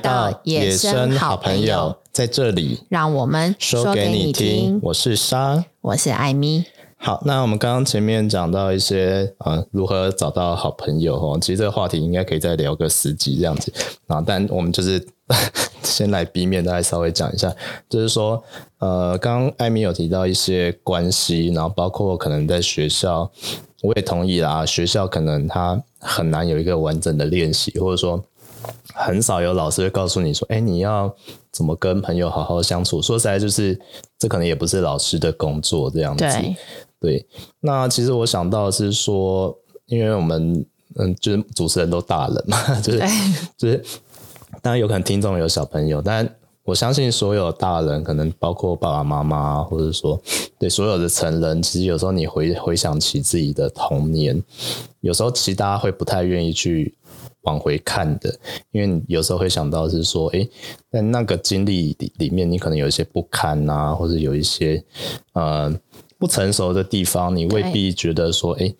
到野生好朋友，在这里，让我们说给你听。我是莎，我是艾米。好，那我们刚刚前面讲到一些呃，如何找到好朋友哦，其实这个话题应该可以再聊个十集这样子啊。但我们就是 先来避免，大家稍微讲一下，就是说呃，刚刚艾米有提到一些关系，然后包括可能在学校，我也同意啦，学校可能他很难有一个完整的练习，或者说很少有老师会告诉你说，哎，你要怎么跟朋友好好相处。说实在，就是这可能也不是老师的工作这样子。对。对，那其实我想到的是说，因为我们嗯，就是主持人都大人嘛，就是就是，当然有可能听众有小朋友，但我相信所有大人，可能包括爸爸妈妈，或者说对所有的成人，其实有时候你回回想起自己的童年，有时候其实大家会不太愿意去往回看的，因为你有时候会想到是说，诶，在那个经历里里面，你可能有一些不堪啊，或者有一些呃。不成熟的地方，你未必觉得说，诶，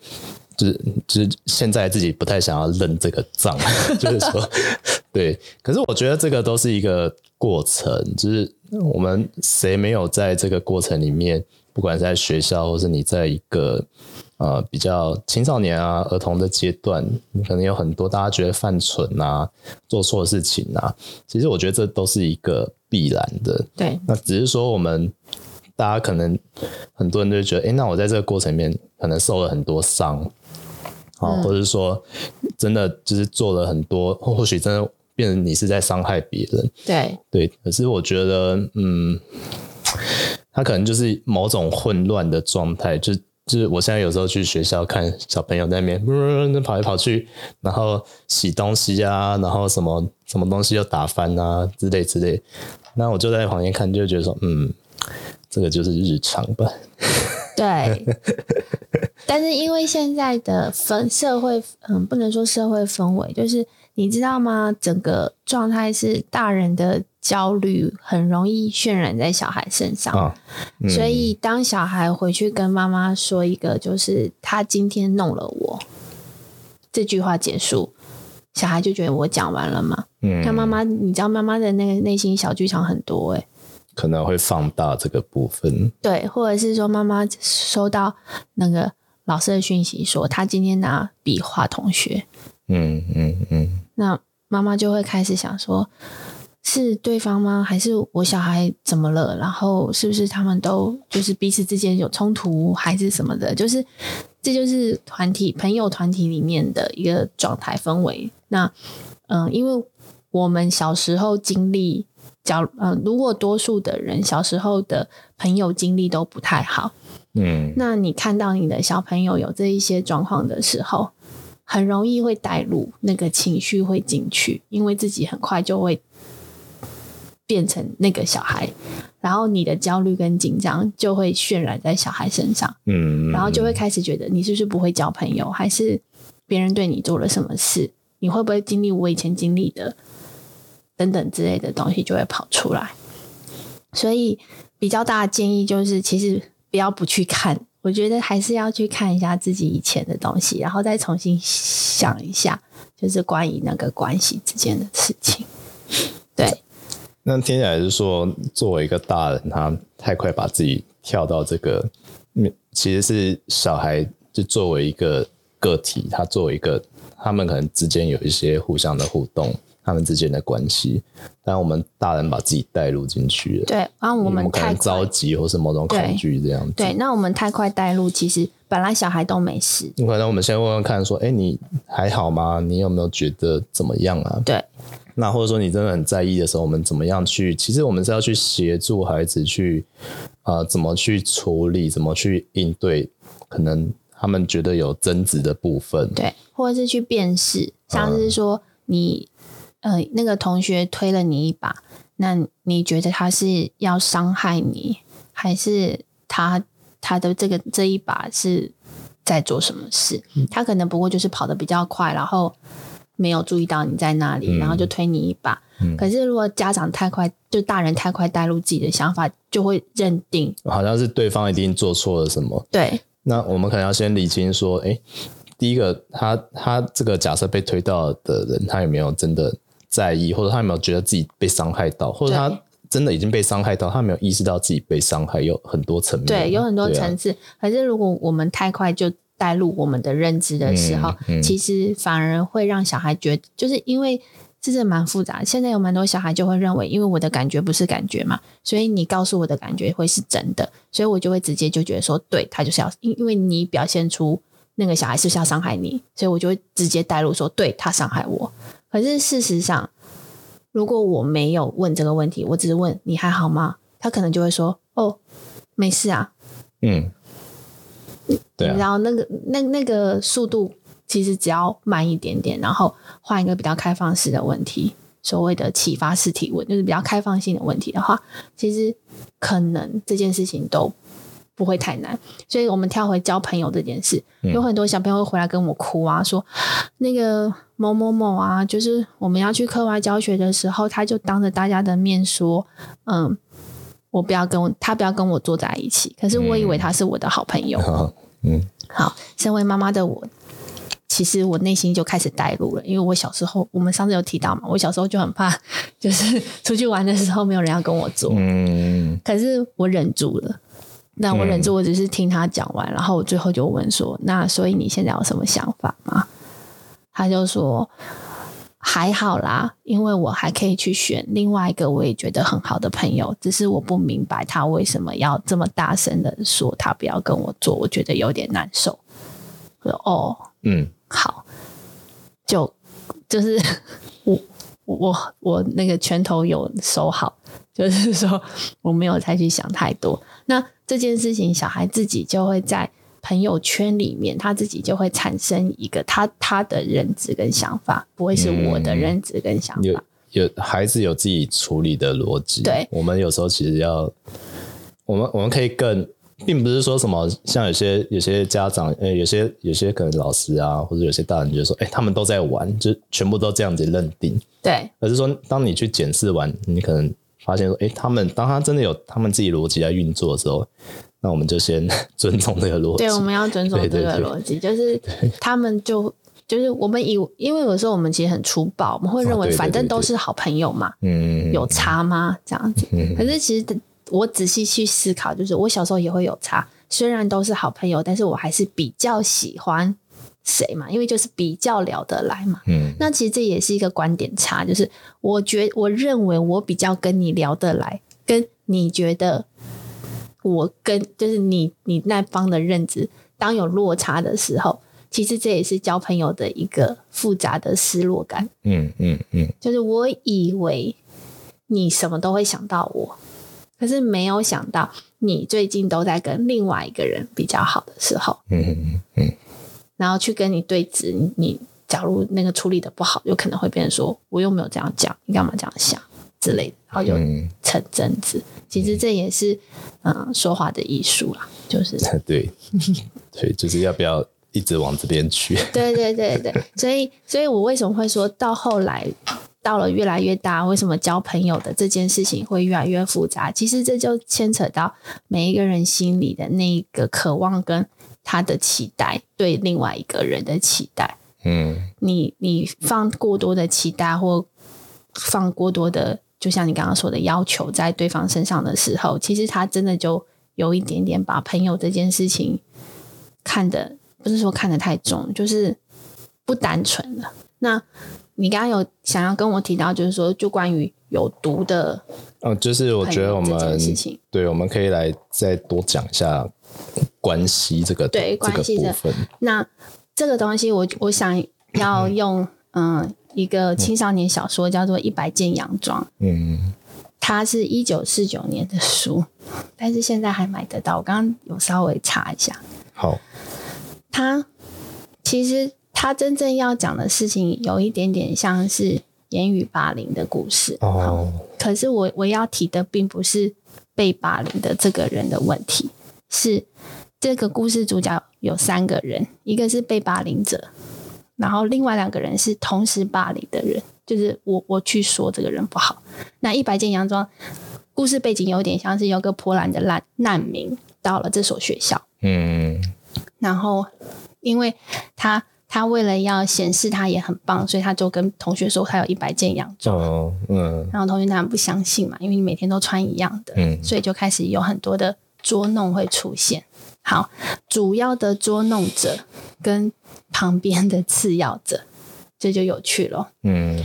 就是就是现在自己不太想要认这个账，就是说，对。可是我觉得这个都是一个过程，就是我们谁没有在这个过程里面，不管是在学校，或是你在一个呃比较青少年啊、儿童的阶段，可能有很多大家觉得犯蠢啊、做错事情啊，其实我觉得这都是一个必然的。对，那只是说我们。大家可能很多人都会觉得，哎、欸，那我在这个过程里面可能受了很多伤，啊、嗯，或者是说真的就是做了很多，或许真的变成你是在伤害别人。对对，可是我觉得，嗯，他可能就是某种混乱的状态，就就是我现在有时候去学校看小朋友在那边，嗯，跑来跑去，然后洗东西啊，然后什么什么东西又打翻啊之类之类，那我就在旁边看，就觉得说，嗯。这个就是日常吧。对，但是因为现在的氛社会，嗯，不能说社会氛围，就是你知道吗？整个状态是大人的焦虑很容易渲染在小孩身上，哦嗯、所以当小孩回去跟妈妈说一个，就是他今天弄了我，这句话结束，小孩就觉得我讲完了嘛。嗯，他妈妈，你知道妈妈的那个内心小剧场很多哎、欸。可能会放大这个部分，对，或者是说妈妈收到那个老师的讯息，说他今天拿笔画同学，嗯嗯嗯，那妈妈就会开始想说，是对方吗？还是我小孩怎么了？然后是不是他们都就是彼此之间有冲突，还是什么的？就是这就是团体朋友团体里面的一个状态氛围。那嗯，因为我们小时候经历。假嗯、呃，如果多数的人小时候的朋友经历都不太好，嗯，那你看到你的小朋友有这一些状况的时候，很容易会带入那个情绪会进去，因为自己很快就会变成那个小孩，然后你的焦虑跟紧张就会渲染在小孩身上，嗯，然后就会开始觉得你是不是不会交朋友，还是别人对你做了什么事？你会不会经历我以前经历的？等等之类的东西就会跑出来，所以比较大的建议就是，其实不要不去看，我觉得还是要去看一下自己以前的东西，然后再重新想一下，就是关于那个关系之间的事情。对，那听起来是说，作为一个大人，他太快把自己跳到这个，其实是小孩就作为一个个体，他作为一个，他们可能之间有一些互相的互动。他们之间的关系，但我们大人把自己带入进去了。对，然后我们太着急，或是某种恐惧这样子。对，那我们太快带入，其实本来小孩都没事。可能我们先问问看，说，哎，你还好吗？你有没有觉得怎么样啊？对。那或者说你真的很在意的时候，我们怎么样去？其实我们是要去协助孩子去，呃，怎么去处理，怎么去应对，可能他们觉得有争执的部分。对，或者是去辨识，像是说你。呃，那个同学推了你一把，那你觉得他是要伤害你，还是他他的这个这一把是在做什么事？嗯、他可能不过就是跑得比较快，然后没有注意到你在那里，嗯、然后就推你一把。嗯、可是如果家长太快，就大人太快带入自己的想法，就会认定好像是对方一定做错了什么。对，那我们可能要先理清说，哎，第一个，他他这个假设被推到的人，他有没有真的？在意，或者他有没有觉得自己被伤害到，或者他真的已经被伤害到，他没有意识到自己被伤害，有很多层面，对，有很多层次。啊、可是如果我们太快就带入我们的认知的时候，嗯嗯、其实反而会让小孩觉得，就是因为这是蛮复杂。现在有蛮多小孩就会认为，因为我的感觉不是感觉嘛，所以你告诉我的感觉会是真的，所以我就会直接就觉得说，对，他就是要，因因为你表现出那个小孩是不是要伤害你，所以我就会直接带入说，对，他伤害我。可是事实上，如果我没有问这个问题，我只是问你还好吗？他可能就会说：“哦，没事啊。”嗯，对啊。然后那个那那个速度其实只要慢一点点，然后换一个比较开放式的问题，所谓的启发式提问，就是比较开放性的问题的话，其实可能这件事情都。不会太难，所以我们跳回交朋友这件事，嗯、有很多小朋友会回来跟我哭啊，说那个某某某啊，就是我们要去课外教学的时候，他就当着大家的面说，嗯，我不要跟我他不要跟我坐在一起，可是我以为他是我的好朋友。嗯，好，身为妈妈的我，其实我内心就开始带入了，因为我小时候，我们上次有提到嘛，我小时候就很怕，就是出去玩的时候没有人要跟我坐，嗯，可是我忍住了。那我忍住，我只是听他讲完，嗯、然后我最后就问说：“那所以你现在有什么想法吗？”他就说：“还好啦，因为我还可以去选另外一个我也觉得很好的朋友，只是我不明白他为什么要这么大声的说他不要跟我做，我觉得有点难受。”我说：“哦，嗯，好，就就是我我我那个拳头有收好，就是说我没有再去想太多。”那这件事情，小孩自己就会在朋友圈里面，他自己就会产生一个他他的认知跟想法，不会是我的认知跟想法。嗯、有有孩子有自己处理的逻辑，对，我们有时候其实要，我们我们可以更，并不是说什么像有些有些家长，呃，有些有些可能老师啊，或者有些大人就说，哎，他们都在玩，就全部都这样子认定，对。而是说，当你去检视完，你可能。发现说，哎，他们当他真的有他们自己逻辑在运作的时候，那我们就先尊重这个逻辑。对，我们要尊重这个逻辑，就是他们就就是我们以，因为有时候我们其实很粗暴，我们会认为反正都是好朋友嘛，嗯，有差吗？这样子。可是其实我仔细去思考，就是我小时候也会有差，虽然都是好朋友，但是我还是比较喜欢。谁嘛？因为就是比较聊得来嘛。嗯，那其实这也是一个观点差，就是我觉我认为我比较跟你聊得来，跟你觉得我跟就是你你那方的认知，当有落差的时候，其实这也是交朋友的一个复杂的失落感。嗯嗯嗯，就是我以为你什么都会想到我，可是没有想到你最近都在跟另外一个人比较好的时候。嗯嗯嗯。然后去跟你对峙，你假如那个处理的不好，有可能会变成说，我又没有这样讲，你干嘛这样想之类的，然后就成争执。嗯、其实这也是嗯说话的艺术啦，就是 对，对，就是要不要一直往这边去？对对对对，所以所以我为什么会说到后来到了越来越大，为什么交朋友的这件事情会越来越复杂？其实这就牵扯到每一个人心里的那个渴望跟。他的期待，对另外一个人的期待，嗯，你你放过多的期待或放过多的，就像你刚刚说的要求在对方身上的时候，其实他真的就有一点点把朋友这件事情看的不是说看得太重，就是不单纯了。那你刚刚有想要跟我提到，就是说就关于有毒的，嗯，就是我觉得我们对，我们可以来再多讲一下。关系这个对关系的部分，那这个东西我我想要用嗯。一个青少年小说叫做《一百件洋装》，嗯，它是一九四九年的书，但是现在还买得到。我刚刚有稍微查一下，好，它其实它真正要讲的事情有一点点像是言语霸凌的故事。哦，可是我我要提的并不是被霸凌的这个人的问题。是这个故事主角有三个人，一个是被霸凌者，然后另外两个人是同时霸凌的人，就是我我去说这个人不好。那一百件洋装故事背景有点像是有个波兰的难难民到了这所学校，嗯，然后因为他他为了要显示他也很棒，所以他就跟同学说他有一百件洋装。哦，嗯。然后同学当然不相信嘛，因为你每天都穿一样的，嗯，所以就开始有很多的捉弄会出现。好，主要的捉弄者跟旁边的次要者，这就有趣了。嗯，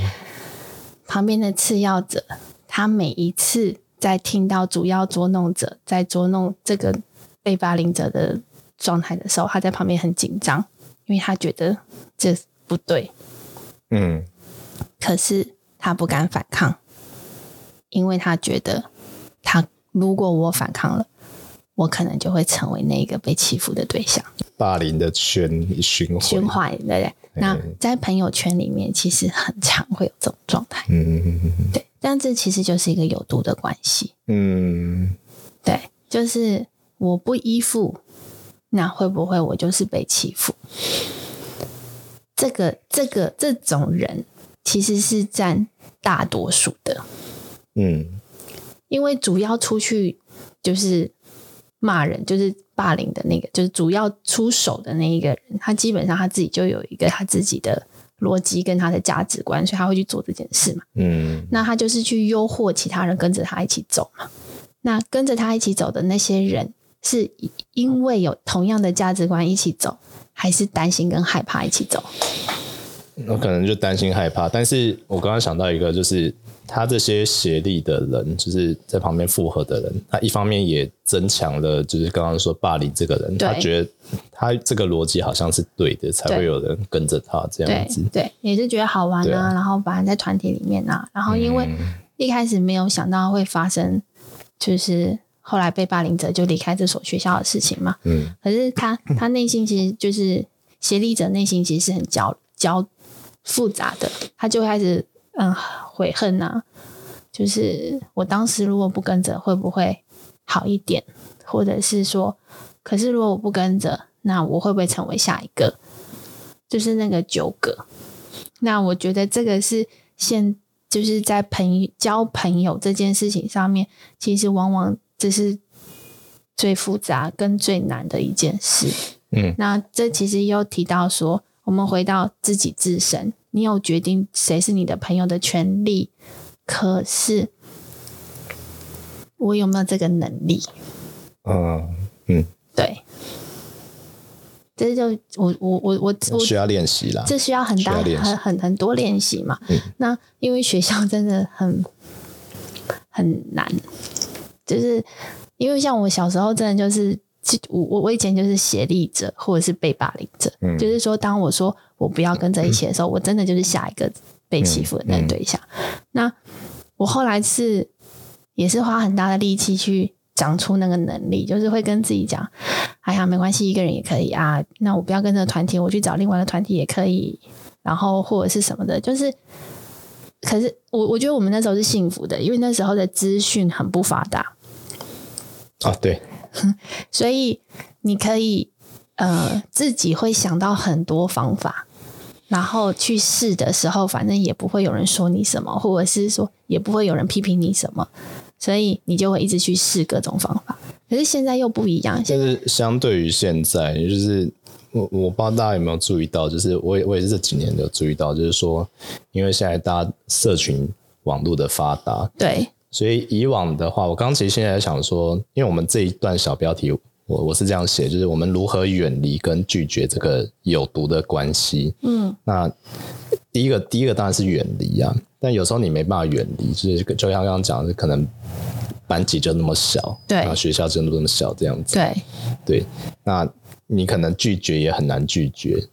旁边的次要者，他每一次在听到主要捉弄者在捉弄这个被霸凌者的状态的时候，他在旁边很紧张，因为他觉得这不对。嗯，可是他不敢反抗，因为他觉得他如果我反抗了。我可能就会成为那个被欺负的对象，霸凌的圈循环，循环对不对？那在朋友圈里面，其实很常会有这种状态，嗯嗯嗯，对。但这其实就是一个有毒的关系，嗯，对，就是我不依附，那会不会我就是被欺负？这个这个这种人其实是占大多数的，嗯，因为主要出去就是。骂人就是霸凌的那个，就是主要出手的那一个人，他基本上他自己就有一个他自己的逻辑跟他的价值观，所以他会去做这件事嘛。嗯，那他就是去诱惑其他人跟着他一起走嘛。那跟着他一起走的那些人，是因为有同样的价值观一起走，还是担心跟害怕一起走？我可能就担心害怕，但是我刚刚想到一个，就是。他这些协力的人，就是在旁边附和的人，他一方面也增强了，就是刚刚说霸凌这个人，他觉得他这个逻辑好像是对的，才会有人跟着他这样子。对，对，也是觉得好玩啊，啊然后把人在团体里面啊，然后因为一开始没有想到会发生，就是后来被霸凌者就离开这所学校的事情嘛。嗯。可是他他内心其实就是协力者内心其实是很焦焦复杂的，他就开始。嗯，悔恨呐、啊，就是我当时如果不跟着，会不会好一点？或者是说，可是如果我不跟着，那我会不会成为下一个？就是那个纠葛。那我觉得这个是现就是在朋友交朋友这件事情上面，其实往往这是最复杂跟最难的一件事。嗯，那这其实又提到说，我们回到自己自身。你有决定谁是你的朋友的权利，可是我有没有这个能力？嗯嗯，对，这就我我我我需要练习啦，这需要很大很很很多练习嘛。嗯，那因为学校真的很很难，就是因为像我小时候真的就是。我我我以前就是协力者，或者是被霸凌者。嗯，就是说，当我说我不要跟在一起的时候，嗯，我真的就是下一个被欺负的那个对象。那我后来是也是花很大的力气去长出那个能力，就是会跟自己讲：“哎呀，没关系，一个人也可以啊。那我不要跟这个团体，我去找另外的团体也可以。然后或者是什么的，就是。可是我我觉得我们那时候是幸福的，因为那时候的资讯很不发达。啊，对。所以你可以呃自己会想到很多方法，然后去试的时候，反正也不会有人说你什么，或者是说也不会有人批评你什么，所以你就会一直去试各种方法。可是现在又不一样，就是相对于现在，就是我我不知道大家有没有注意到，就是我也我也是这几年有注意到，就是说，因为现在大家社群网络的发达，对。所以以往的话，我刚其实现在想说，因为我们这一段小标题，我我是这样写，就是我们如何远离跟拒绝这个有毒的关系。嗯，那第一个第一个当然是远离啊，但有时候你没办法远离，就是就像刚刚讲的，可能班级就那么小，对，然后学校就那么小这样子，对对，那你可能拒绝也很难拒绝。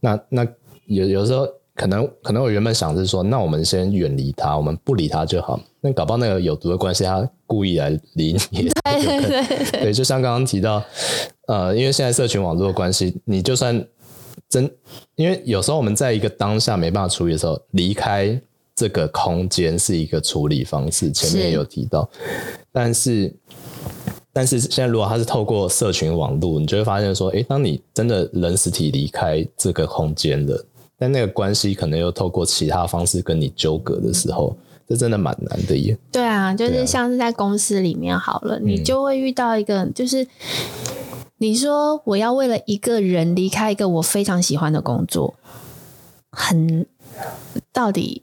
那那有有时候。可能可能我原本想是说，那我们先远离他，我们不理他就好。那搞不好那个有毒的关系，他故意来理你。对 对对，对，就像刚刚提到，呃，因为现在社群网络的关系，你就算真，因为有时候我们在一个当下没办法处理的时候，离开这个空间是一个处理方式。前面也有提到，但是但是现在如果他是透过社群网络，你就会发现说，诶，当你真的人实体离开这个空间了。但那个关系可能又透过其他方式跟你纠葛的时候，这真的蛮难的耶。对啊，就是像是在公司里面好了，啊、你就会遇到一个，就是你说我要为了一个人离开一个我非常喜欢的工作，很到底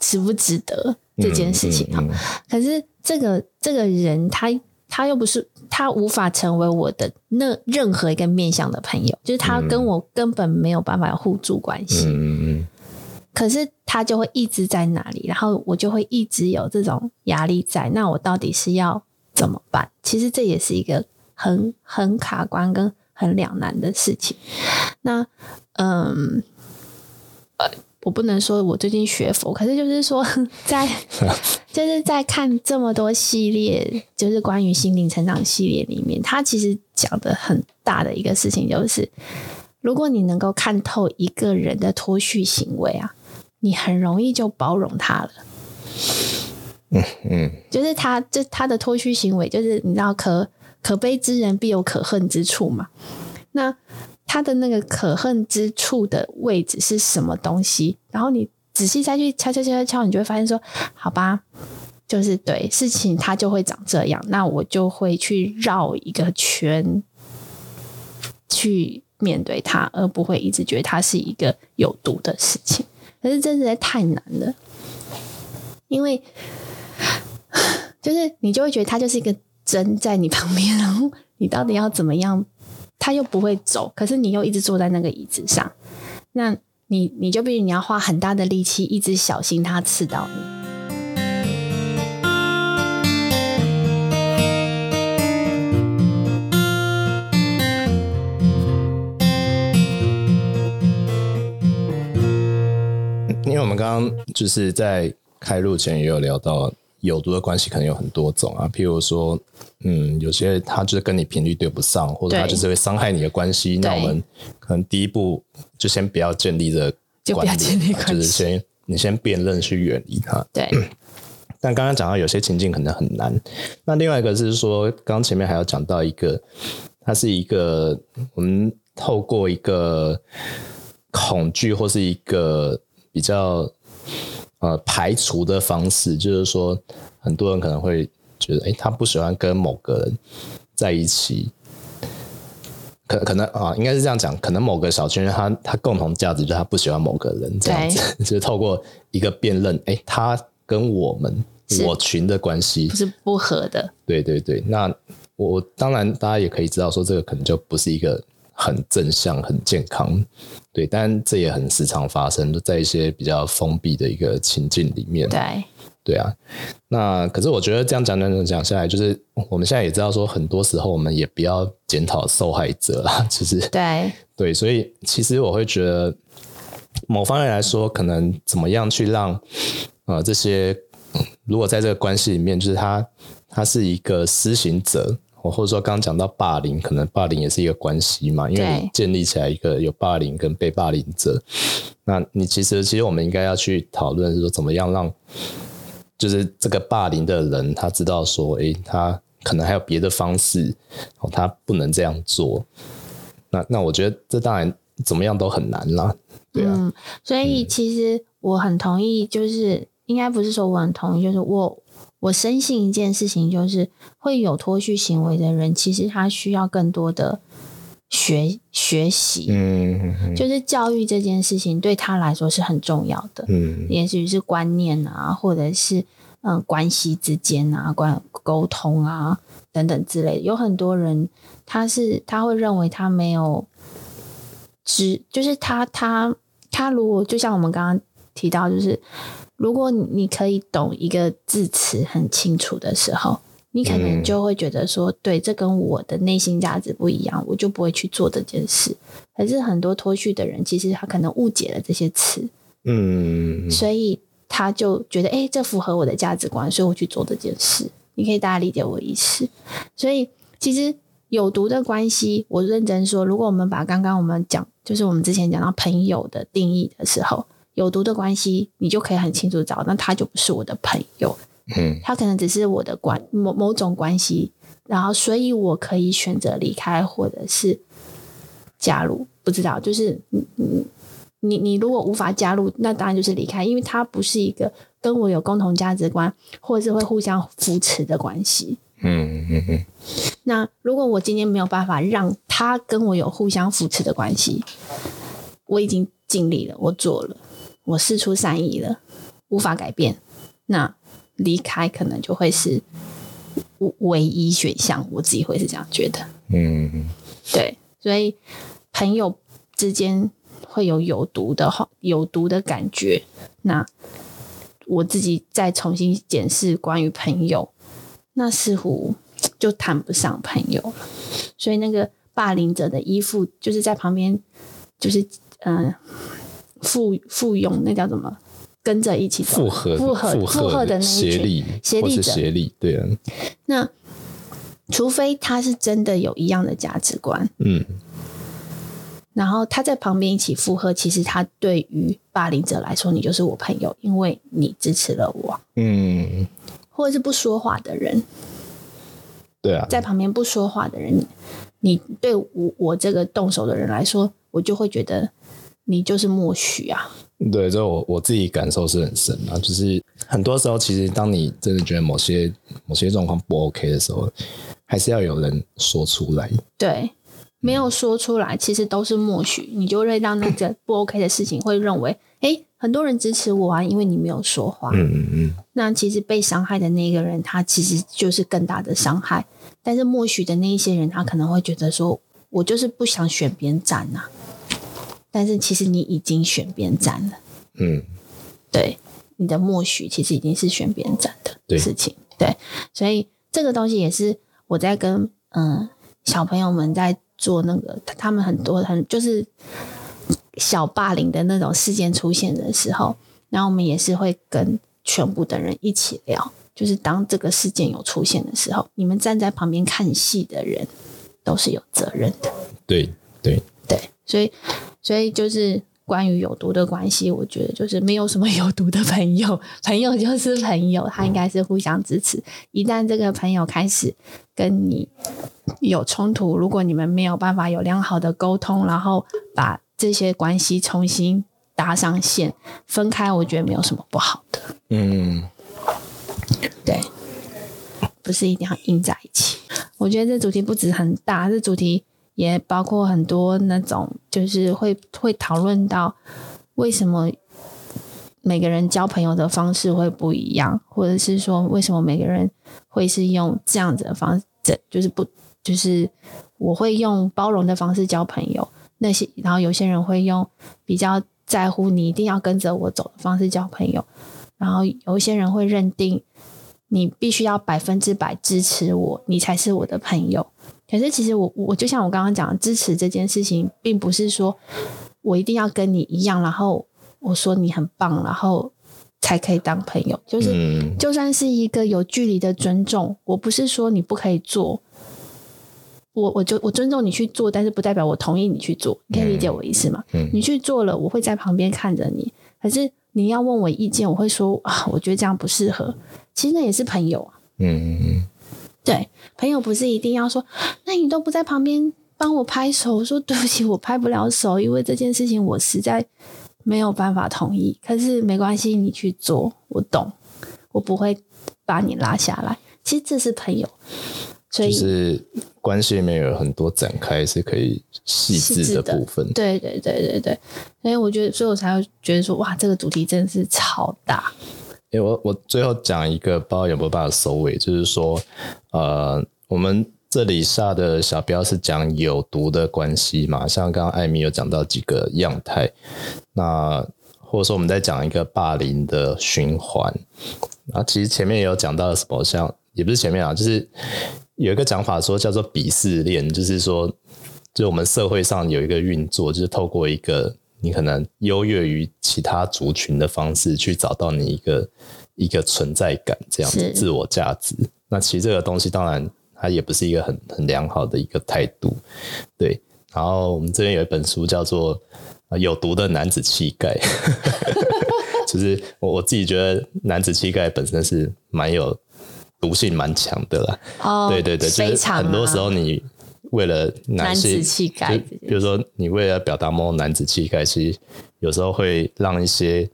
值不值得这件事情哈、嗯嗯嗯？可是这个这个人他他又不是他无法成为我的那任何一个面向的朋友，就是他跟我根本没有办法互助关系。嗯嗯。可是他就会一直在那里，然后我就会一直有这种压力在。那我到底是要怎么办？其实这也是一个。很很卡关跟很两难的事情。那嗯呃，我不能说我最近学佛，可是就是说 在 就是在看这么多系列，就是关于心灵成长系列里面，他其实讲的很大的一个事情就是，如果你能够看透一个人的脱序行为啊，你很容易就包容他了。嗯嗯，就是他这他的脱序行为，就是你知道可。可悲之人必有可恨之处嘛？那他的那个可恨之处的位置是什么东西？然后你仔细再去敲敲敲敲敲，你就会发现说，好吧，就是对事情它就会长这样。那我就会去绕一个圈去面对它，而不会一直觉得它是一个有毒的事情。可是这实在太难了，因为 就是你就会觉得它就是一个。针在你旁边，然后你到底要怎么样？他又不会走，可是你又一直坐在那个椅子上，那你你就必须你要花很大的力气，一直小心他刺到你。因为我们刚刚就是在开录前也有聊到。有毒的关系可能有很多种啊，譬如说，嗯，有些他就是跟你频率对不上，或者他就是会伤害你的关系。那我们可能第一步就先不要建立这，就不要建立关系，就是先你先辨认去远离他。对。但刚刚讲到有些情境可能很难。那另外一个是说，刚前面还要讲到一个，它是一个我们透过一个恐惧或是一个比较。呃，排除的方式就是说，很多人可能会觉得，哎、欸，他不喜欢跟某个人在一起，可可能啊，应该是这样讲，可能某个小圈他他共同价值就是他不喜欢某个人这样子，就是透过一个辨认，哎、欸，他跟我们我群的关系不是不合的，对对对，那我当然大家也可以知道说，这个可能就不是一个。很正向、很健康，对，但这也很时常发生，就在一些比较封闭的一个情境里面。对，对啊。那可是我觉得这样讲讲讲下来，就是我们现在也知道说，很多时候我们也不要检讨受害者啦，就是对对，所以其实我会觉得，某方面来说，可能怎么样去让呃这些，如果在这个关系里面，就是他他是一个施行者。或者说，刚刚讲到霸凌，可能霸凌也是一个关系嘛，因为你建立起来一个有霸凌跟被霸凌者，那你其实其实我们应该要去讨论，是说怎么样让，就是这个霸凌的人他知道说，诶，他可能还有别的方式，哦，他不能这样做。那那我觉得这当然怎么样都很难啦，对啊。嗯，所以其实我很同意，就是应该不是说我很同意，就是我。我深信一件事情，就是会有脱序行为的人，其实他需要更多的学学习。嗯，就是教育这件事情对他来说是很重要的。嗯，也许是观念啊，或者是嗯关系之间啊，关沟通啊等等之类的。有很多人他是他会认为他没有知，就是他他他如果就像我们刚刚提到，就是。如果你可以懂一个字词很清楚的时候，你可能就会觉得说，对，这跟我的内心价值不一样，我就不会去做这件事。可是很多脱序的人，其实他可能误解了这些词，嗯，所以他就觉得，哎，这符合我的价值观，所以我去做这件事。你可以大家理解我意思。所以其实有毒的关系，我认真说，如果我们把刚刚我们讲，就是我们之前讲到朋友的定义的时候。有毒的关系，你就可以很清楚找，那他就不是我的朋友，嗯，他可能只是我的关某某种关系，然后所以我可以选择离开或者是加入，不知道，就是你你你你如果无法加入，那当然就是离开，因为他不是一个跟我有共同价值观或者是会互相扶持的关系，嗯嗯嗯。那如果我今天没有办法让他跟我有互相扶持的关系，我已经尽力了，我做了，我试出善意了，无法改变，那离开可能就会是唯一选项，我自己会是这样觉得。嗯，对，所以朋友之间会有有毒的有毒的感觉，那我自己再重新检视关于朋友，那似乎就谈不上朋友了。所以那个。霸凌者的依附，就是在旁边，就是嗯，附附庸，那叫什么？跟着一起附和附和附和的那一群协力协力者协力，对啊。那除非他是真的有一样的价值观，嗯，然后他在旁边一起附和，其实他对于霸凌者来说，你就是我朋友，因为你支持了我，嗯，或者是不说话的人，对啊，在旁边不说话的人。你对我我这个动手的人来说，我就会觉得你就是默许啊。对，这我我自己感受是很深啊。就是很多时候，其实当你真的觉得某些某些状况不 OK 的时候，还是要有人说出来。对，没有说出来，其实都是默许。你就会让那个不 OK 的事情会认为，哎，很多人支持我啊，因为你没有说话。嗯嗯嗯。那其实被伤害的那个人，他其实就是更大的伤害。但是默许的那一些人，他可能会觉得说，我就是不想选边站呐。但是其实你已经选边站了，嗯，对，你的默许其实已经是选边站的事情，对，对，所以这个东西也是我在跟嗯小朋友们在做那个，他们很多很就是小霸凌的那种事件出现的时候，然后我们也是会跟全部的人一起聊。就是当这个事件有出现的时候，你们站在旁边看戏的人都是有责任的。对对对，所以所以就是关于有毒的关系，我觉得就是没有什么 有毒的朋友，朋友就是朋友，他应该是互相支持。一旦这个朋友开始跟你有冲突，如果你们没有办法有良好的沟通，然后把这些关系重新搭上线，分开，我觉得没有什么不好的。嗯。对，不是一定要硬在一起。我觉得这主题不止很大，这主题也包括很多那种，就是会会讨论到为什么每个人交朋友的方式会不一样，或者是说为什么每个人会是用这样子的方式，就是不就是我会用包容的方式交朋友，那些然后有些人会用比较在乎你一定要跟着我走的方式交朋友。然后有一些人会认定你必须要百分之百支持我，你才是我的朋友。可是其实我我就像我刚刚讲的，支持这件事情，并不是说我一定要跟你一样，然后我说你很棒，然后才可以当朋友。就是就算是一个有距离的尊重，我不是说你不可以做，我我就我尊重你去做，但是不代表我同意你去做。你可以理解我意思吗？你去做了，我会在旁边看着你，可是。你要问我意见，我会说啊，我觉得这样不适合。其实那也是朋友啊。嗯嗯嗯。对，朋友不是一定要说，那你都不在旁边帮我拍手，我说对不起，我拍不了手，因为这件事情我实在没有办法同意。可是没关系，你去做，我懂，我不会把你拉下来。其实这是朋友。所以就是关系里面有很多展开是可以细致的部分，对对对对对，所以我觉得，所以我才会觉得说，哇，这个主题真的是超大。我我最后讲一个，不知道有没有办法收尾，就是说，呃，我们这里下的小标是讲有毒的关系嘛，像刚刚艾米有讲到几个样态，那或者说我们在讲一个霸凌的循环，啊其实前面也有讲到什么，像也不是前面啊，就是。有一个讲法说叫做鄙视链，就是说，就我们社会上有一个运作，就是透过一个你可能优越于其他族群的方式，去找到你一个一个存在感，这样子自我价值。那其实这个东西当然它也不是一个很很良好的一个态度，对。然后我们这边有一本书叫做《有毒的男子气概》，就是我我自己觉得男子气概本身是蛮有。毒性蛮强的啦，哦，对对对，就是很多时候你为了男子气概，比如说你为了表达某种男子气概，其实有时候会让一些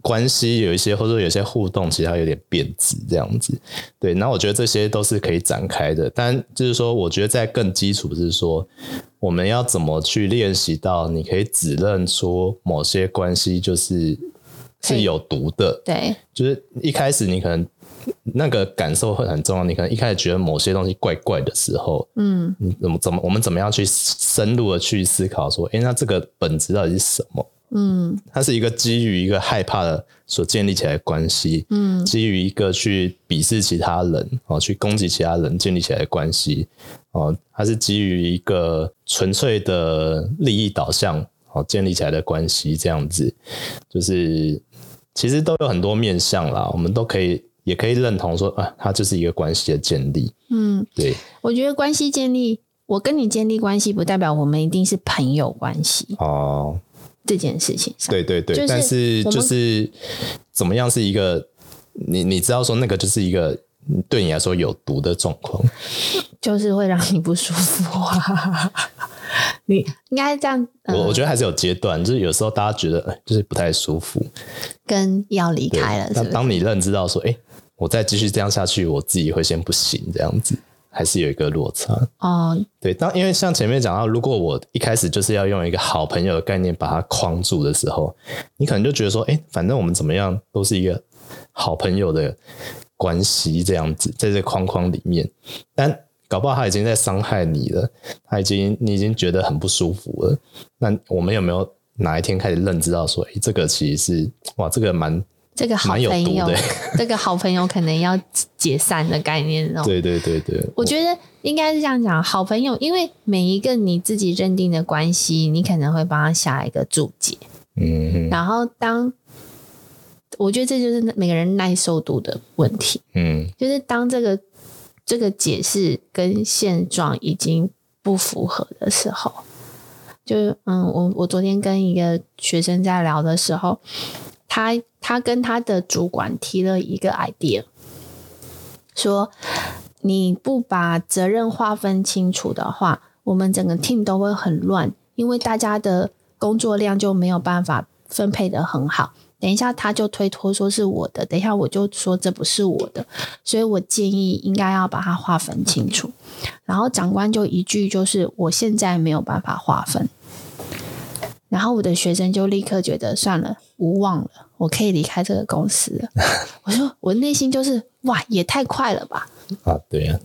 关系有一些，或者说有些互动，其实它有点变质这样子。对，那我觉得这些都是可以展开的。但就是说，我觉得在更基础是说，我们要怎么去练习到你可以指认出某些关系就是是有毒的。对，就是一开始你可能那个感受会很重要。你可能一开始觉得某些东西怪怪的时候，嗯，你怎么怎么我们怎么样去深入的去思考说，诶，那这个本质到底是什么？嗯，它是一个基于一个害怕的所建立起来的关系，嗯，基于一个去鄙视其他人哦，去攻击其他人建立起来的关系哦，它是基于一个纯粹的利益导向哦建立起来的关系，这样子就是其实都有很多面向啦，我们都可以也可以认同说啊，它就是一个关系的建立，嗯，对，我觉得关系建立，我跟你建立关系，不代表我们一定是朋友关系哦。这件事情上，对对对，就是、但是就是怎么样是一个你你知道说那个就是一个对你来说有毒的状况，就是会让你不舒服啊。你应该这样，我、呃、我觉得还是有阶段，就是有时候大家觉得就是不太舒服，跟要离开了是是。那当你认知到说，哎，我再继续这样下去，我自己会先不行这样子。还是有一个落差哦，对，当因为像前面讲到，如果我一开始就是要用一个好朋友的概念把它框住的时候，你可能就觉得说，哎，反正我们怎么样都是一个好朋友的关系这样子，在这框框里面，但搞不好他已经在伤害你了，他已经你已经觉得很不舒服了。那我们有没有哪一天开始认知到说，哎，这个其实是哇，这个蛮。这个好朋友，这个好朋友可能要解散的概念哦。对对对对，我觉得应该是这样讲，好朋友，因为每一个你自己认定的关系，你可能会帮他下一个注解。嗯，然后当我觉得这就是每个人耐受度的问题。嗯，就是当这个这个解释跟现状已经不符合的时候，就嗯，我我昨天跟一个学生在聊的时候。他他跟他的主管提了一个 idea，说你不把责任划分清楚的话，我们整个 team 都会很乱，因为大家的工作量就没有办法分配的很好。等一下他就推脱说是我的，等一下我就说这不是我的，所以我建议应该要把它划分清楚。然后长官就一句就是我现在没有办法划分。然后我的学生就立刻觉得算了，无望了，我可以离开这个公司了。我说，我内心就是哇，也太快了吧！啊，对呀、啊，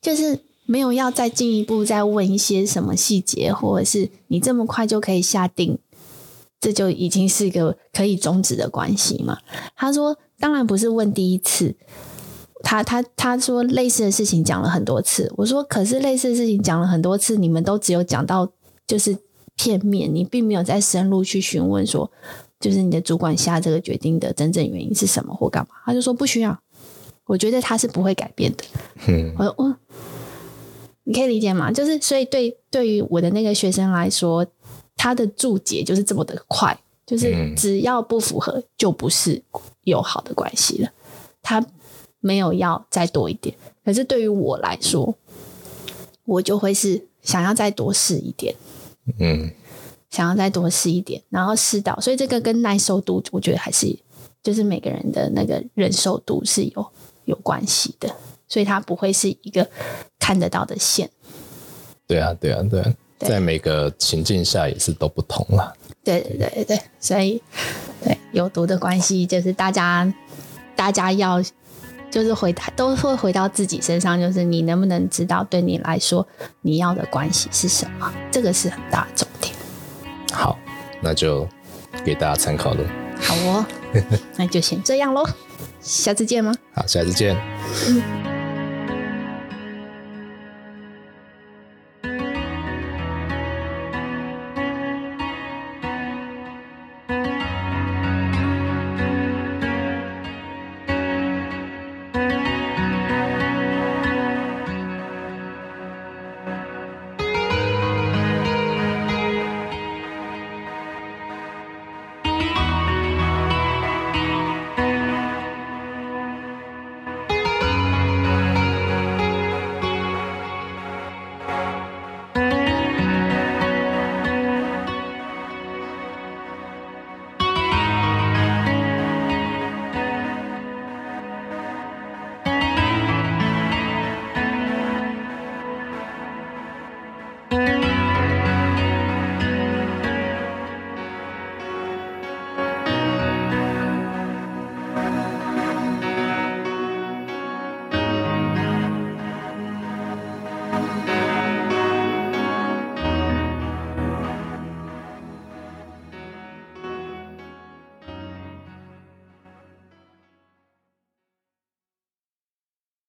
就是没有要再进一步再问一些什么细节，或者是你这么快就可以下定，这就已经是一个可以终止的关系嘛？他说，当然不是问第一次，他他他说类似的事情讲了很多次。我说，可是类似的事情讲了很多次，你们都只有讲到就是。片面，你并没有再深入去询问说，就是你的主管下这个决定的真正原因是什么或干嘛？他就说不需要，我觉得他是不会改变的。嗯，我说，哦，你可以理解吗？就是所以对对于我的那个学生来说，他的注解就是这么的快，就是只要不符合就不是友好的关系了。他没有要再多一点，可是对于我来说，我就会是想要再多试一点。嗯，想要再多试一点，然后试到，所以这个跟耐受度，我觉得还是就是每个人的那个忍受度是有有关系的，所以它不会是一个看得到的线。对啊，对啊，对啊，在每个情境下也是都不同啦。对对对对，所以对有毒的关系，就是大家大家要。就是回答都会回到自己身上，就是你能不能知道对你来说你要的关系是什么？这个是很大的重点。好，那就给大家参考了。好哦，那就先这样喽，下次见吗？好，下次见。嗯